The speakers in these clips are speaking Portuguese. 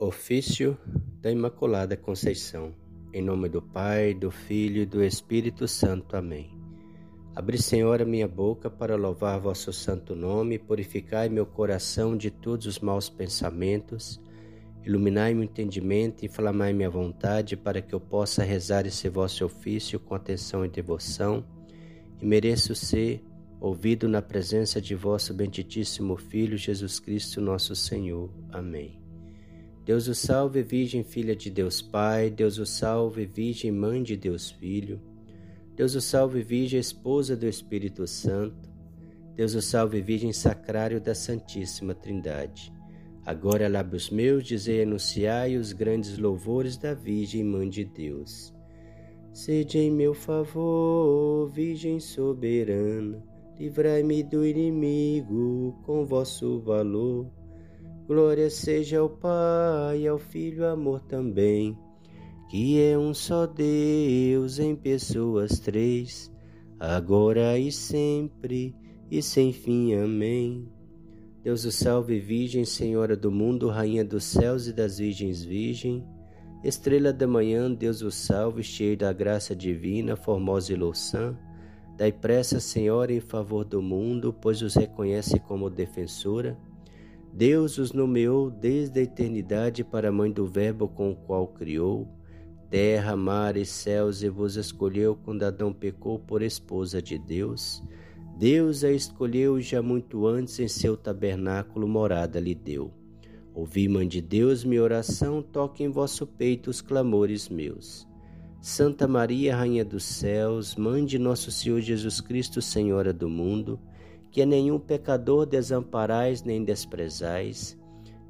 Ofício da Imaculada Conceição. Em nome do Pai, do Filho e do Espírito Santo. Amém. Abri, Senhor, a minha boca para louvar vosso santo nome, purificai meu coração de todos os maus pensamentos, iluminai meu entendimento e inflamai minha vontade, para que eu possa rezar esse vosso ofício com atenção e devoção, e mereço ser ouvido na presença de vosso benditíssimo Filho Jesus Cristo, nosso Senhor. Amém. Deus o salve, Virgem Filha de Deus Pai, Deus o salve, Virgem Mãe de Deus Filho, Deus o salve, Virgem Esposa do Espírito Santo, Deus o salve, Virgem Sacrário da Santíssima Trindade. Agora, lábios meus, dizei anunciai os grandes louvores da Virgem Mãe de Deus. Sede em meu favor, Virgem soberana, livrai-me do inimigo com vosso valor. Glória seja ao Pai, ao Filho, amor também, que é um só Deus em pessoas três, agora e sempre e sem fim. Amém. Deus o salve, Virgem, Senhora do mundo, Rainha dos céus e das virgens Virgem. Estrela da manhã, Deus o salve, cheio da graça divina, formosa e louçã. Dai pressa, Senhora, em favor do mundo, pois os reconhece como defensora. Deus os nomeou desde a eternidade para a mãe do Verbo com o qual criou terra, mar e céus e vos escolheu quando Adão pecou por esposa de Deus. Deus a escolheu já muito antes em seu tabernáculo morada lhe deu. Ouvi, mãe de Deus, minha oração, toque em vosso peito os clamores meus. Santa Maria, Rainha dos céus, Mãe de nosso Senhor Jesus Cristo, Senhora do mundo, que nenhum pecador desamparais nem desprezais.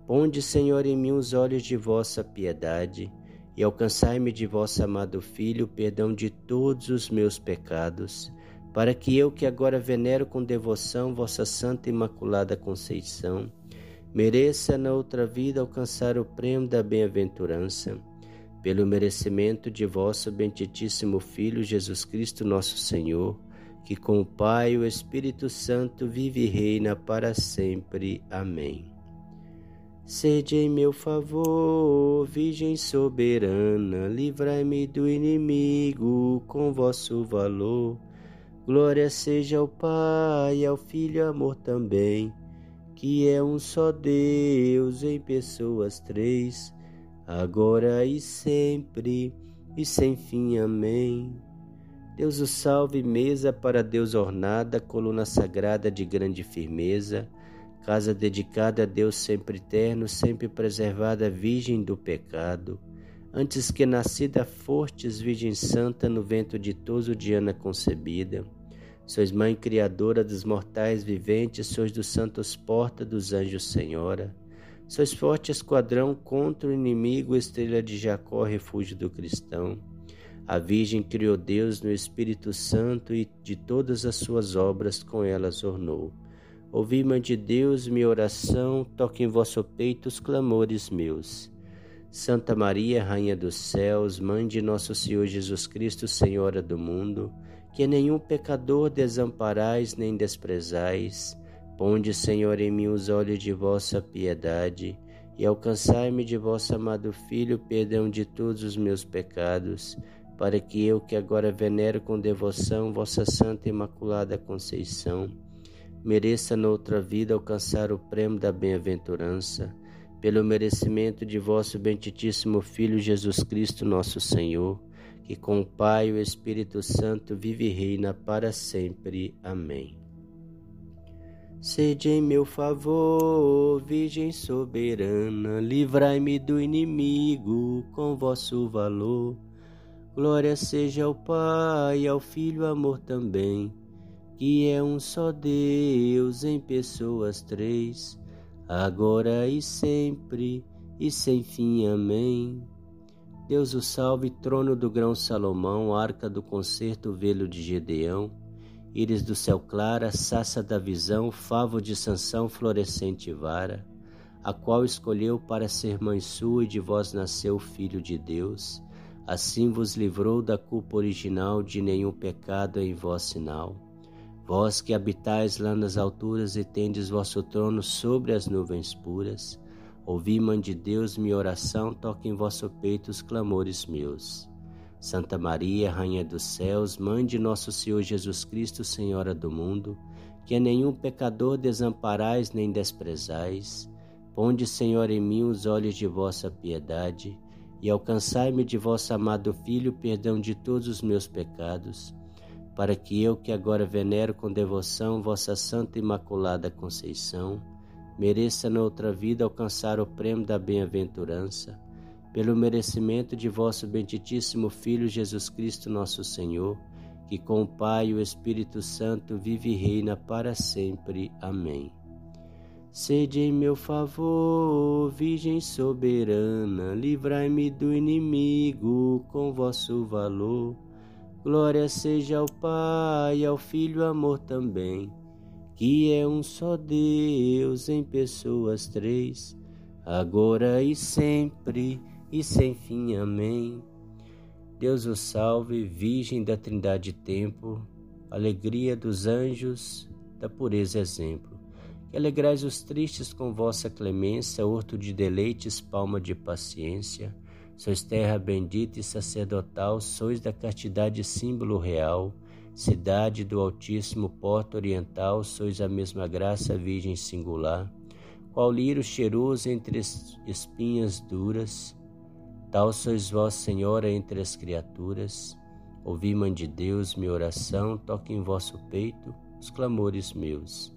Ponde, Senhor, em mim os olhos de vossa piedade e alcançai-me de vosso amado Filho o perdão de todos os meus pecados, para que eu, que agora venero com devoção vossa Santa Imaculada Conceição, mereça na outra vida alcançar o prêmio da bem-aventurança, pelo merecimento de vosso benditíssimo Filho Jesus Cristo, nosso Senhor que com o Pai e o Espírito Santo vive e reina para sempre. Amém. Sede em meu favor, Virgem soberana, livrai-me do inimigo com vosso valor. Glória seja ao Pai, ao Filho, amor também, que é um só Deus em pessoas três, agora e sempre e sem fim. Amém. Deus o salve, mesa para Deus ornada, coluna sagrada de grande firmeza, casa dedicada a Deus sempre eterno, sempre preservada, virgem do pecado. Antes que nascida fortes, Virgem Santa, no vento ditoso de Ana concebida. Sois mãe criadora dos mortais viventes, sois dos santos porta dos anjos senhora. Sois forte esquadrão contra o inimigo, estrela de Jacó, refúgio do cristão. A Virgem criou Deus no Espírito Santo e de todas as suas obras com elas ornou. Ouvi, Mãe de Deus, minha oração, toque em vosso peito os clamores meus. Santa Maria, Rainha dos céus, Mãe de nosso Senhor Jesus Cristo, Senhora do mundo, que nenhum pecador desamparais nem desprezais, ponde, Senhor, em mim os olhos de vossa piedade e alcançai-me de vosso amado Filho perdão de todos os meus pecados para que eu, que agora venero com devoção vossa Santa Imaculada Conceição, mereça noutra vida alcançar o prêmio da bem-aventurança, pelo merecimento de vosso benditíssimo Filho Jesus Cristo, nosso Senhor, que com o Pai e o Espírito Santo vive e reina para sempre. Amém. Sede em meu favor, Virgem soberana, livrai-me do inimigo com vosso valor Glória seja ao Pai, ao Filho, amor também, que é um só Deus em pessoas três, agora e sempre e sem fim. Amém. Deus o salve, trono do grão Salomão, arca do concerto, velo de Gedeão, íris do céu clara, saça da visão, favo de Sansão, florescente vara, a qual escolheu para ser mãe sua e de vós nasceu o Filho de Deus Assim vos livrou da culpa original, de nenhum pecado em vós sinal. Vós que habitais lá nas alturas e tendes vosso trono sobre as nuvens puras, Ouvi, Mãe de Deus, minha oração, toque em vosso peito os clamores meus. Santa Maria, Rainha dos céus, Mãe de nosso Senhor Jesus Cristo, Senhora do mundo, que a nenhum pecador desamparais nem desprezais, ponde, Senhor, em mim os olhos de vossa piedade e alcançai-me de vosso amado Filho perdão de todos os meus pecados, para que eu, que agora venero com devoção vossa Santa Imaculada Conceição, mereça na outra vida alcançar o prêmio da bem-aventurança, pelo merecimento de vosso benditíssimo Filho Jesus Cristo, nosso Senhor, que com o Pai e o Espírito Santo vive e reina para sempre. Amém. Sede em meu favor, Virgem soberana, livrai-me do inimigo com vosso valor. Glória seja ao Pai, ao Filho, amor também que é um só Deus em pessoas três, agora e sempre e sem fim. Amém. Deus o salve, Virgem da Trindade Tempo, alegria dos anjos, da pureza exemplo. Que alegrais os tristes com vossa clemência, horto de deleites, palma de paciência. Sois terra bendita e sacerdotal, sois da castidade símbolo real Cidade do Altíssimo, porta oriental, sois a mesma graça, Virgem singular. Qual lírio cheiroso entre espinhas duras, tal sois vós, Senhora, entre as criaturas. Ouvi, Mãe de Deus, minha oração, toque em vosso peito os clamores meus.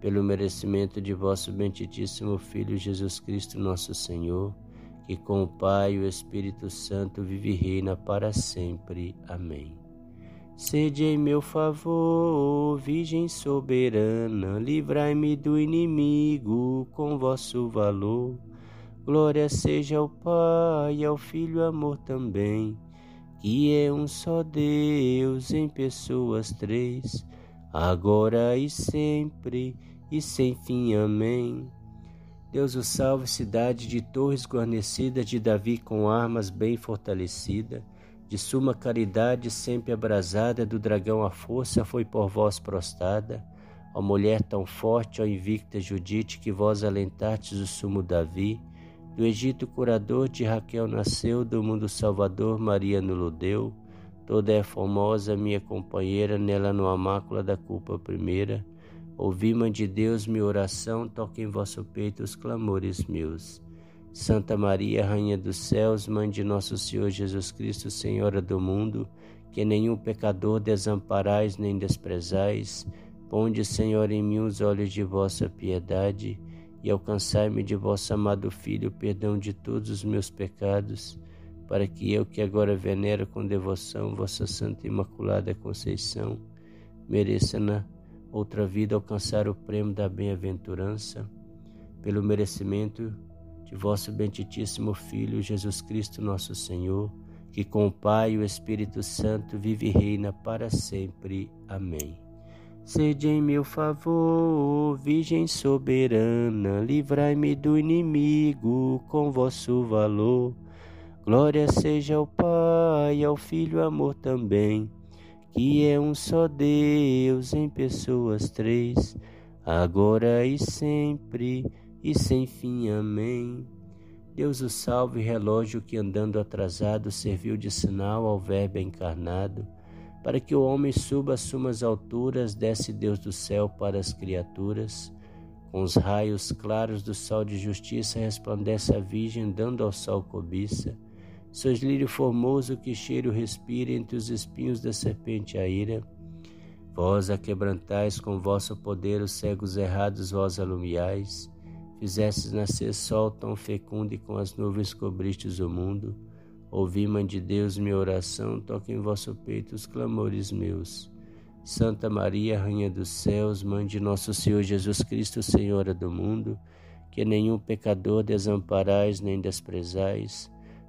pelo merecimento de vosso benditíssimo Filho Jesus Cristo, nosso Senhor que com o Pai e o Espírito Santo vive e reina para sempre. Amém. Sede em meu favor, Virgem soberana, livrai-me do inimigo com vosso valor. Glória seja ao Pai e ao Filho amor também, que é um só Deus em pessoas três, agora e sempre e sem fim. Amém. Deus o salve, cidade de torres guarnecida, de Davi com armas bem fortalecida, de suma caridade sempre abrasada, do dragão a força foi por vós prostrada. Ó mulher tão forte, ó invicta Judite, que vós alentastes o sumo Davi, do Egito curador de Raquel nasceu, do mundo salvador Maria no deu. Toda é formosa, minha companheira, nela não há mácula da culpa primeira. Ouvi, Mãe de Deus, minha oração, toque em vosso peito os clamores meus. Santa Maria, Rainha dos céus, Mãe de nosso Senhor Jesus Cristo, Senhora do mundo, que nenhum pecador desamparais nem desprezais, ponde, Senhor, em mim os olhos de vossa piedade e alcançai-me de vosso amado Filho o perdão de todos os meus pecados, para que eu, que agora venero com devoção vossa Santa Imaculada Conceição, mereça na outra vida alcançar o prêmio da bem-aventurança, pelo merecimento de vosso benditíssimo Filho Jesus Cristo, nosso Senhor, que com o Pai e o Espírito Santo vive e reina para sempre. Amém. Sede em meu favor, Virgem soberana, livrai-me do inimigo com vosso valor. Glória seja ao Pai, ao Filho, amor também que é um só Deus em pessoas três, agora e sempre e sem fim. Amém. Deus o salve, relógio que andando atrasado serviu de sinal ao Verbo encarnado, para que o homem suba às sumas alturas, desce Deus do céu para as criaturas. Com os raios claros do sol de justiça resplandece a Virgem, dando ao sol cobiça. Sois formoso que cheiro respira entre os espinhos da serpente a ira. Vós a quebrantais com vosso poder os cegos errados, vós alumiais. Fizestes nascer sol tão fecundo e com as nuvens cobristes o mundo. Ouvi, Mãe de Deus, minha oração, toque em vosso peito os clamores meus. Santa Maria, Rainha dos céus, Mãe de nosso Senhor Jesus Cristo, Senhora do mundo, que nenhum pecador desamparais nem desprezais,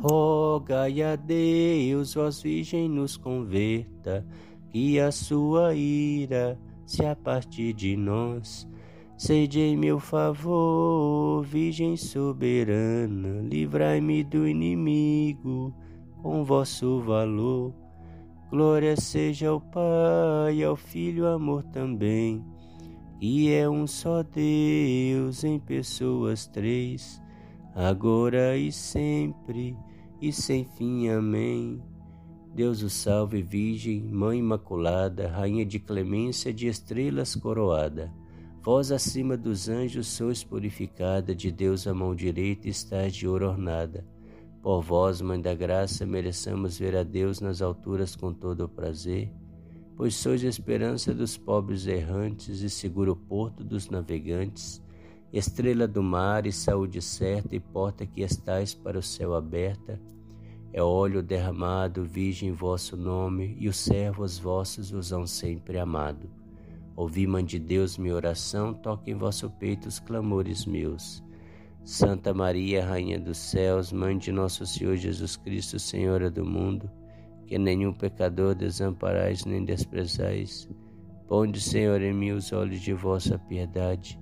Rogai a Deus, vós Virgem, nos converta, que a sua ira se aparte de nós. Sede em meu favor, Virgem soberana, livrai-me do inimigo com vosso valor. Glória seja ao Pai, ao Filho, amor também, e é um só Deus em pessoas três agora e sempre e sem fim. Amém. Deus o salve, Virgem, Mãe Imaculada, Rainha de clemência, de estrelas coroada. Vós acima dos anjos sois purificada, de Deus a mão direita estás de ouro ornada. Por vós, Mãe da Graça, mereçamos ver a Deus nas alturas com todo o prazer, pois sois a esperança dos pobres errantes e seguro porto dos navegantes estrela do mar e saúde certa e porta que estais para o céu aberta, é óleo derramado, virgem vosso nome, e os servos vossos os hão sempre amado. Ouvi, Mãe de Deus, minha oração, toque em vosso peito os clamores meus. Santa Maria, Rainha dos céus, Mãe de nosso Senhor Jesus Cristo, Senhora do mundo, que nenhum pecador desamparais nem desprezais, ponde, Senhor, em mim os olhos de vossa piedade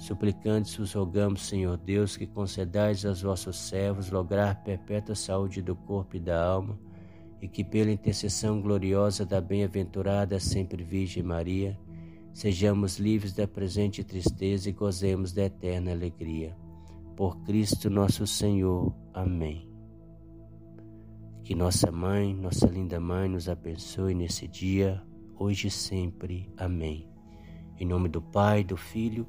Suplicantes vos rogamos, Senhor Deus, que concedais aos vossos servos lograr perpétua saúde do corpo e da alma, e que pela intercessão gloriosa da bem-aventurada sempre Virgem Maria, sejamos livres da presente tristeza e gozemos da eterna alegria. Por Cristo nosso Senhor. Amém. Que nossa mãe, nossa linda mãe, nos abençoe nesse dia, hoje e sempre. Amém. Em nome do Pai, do Filho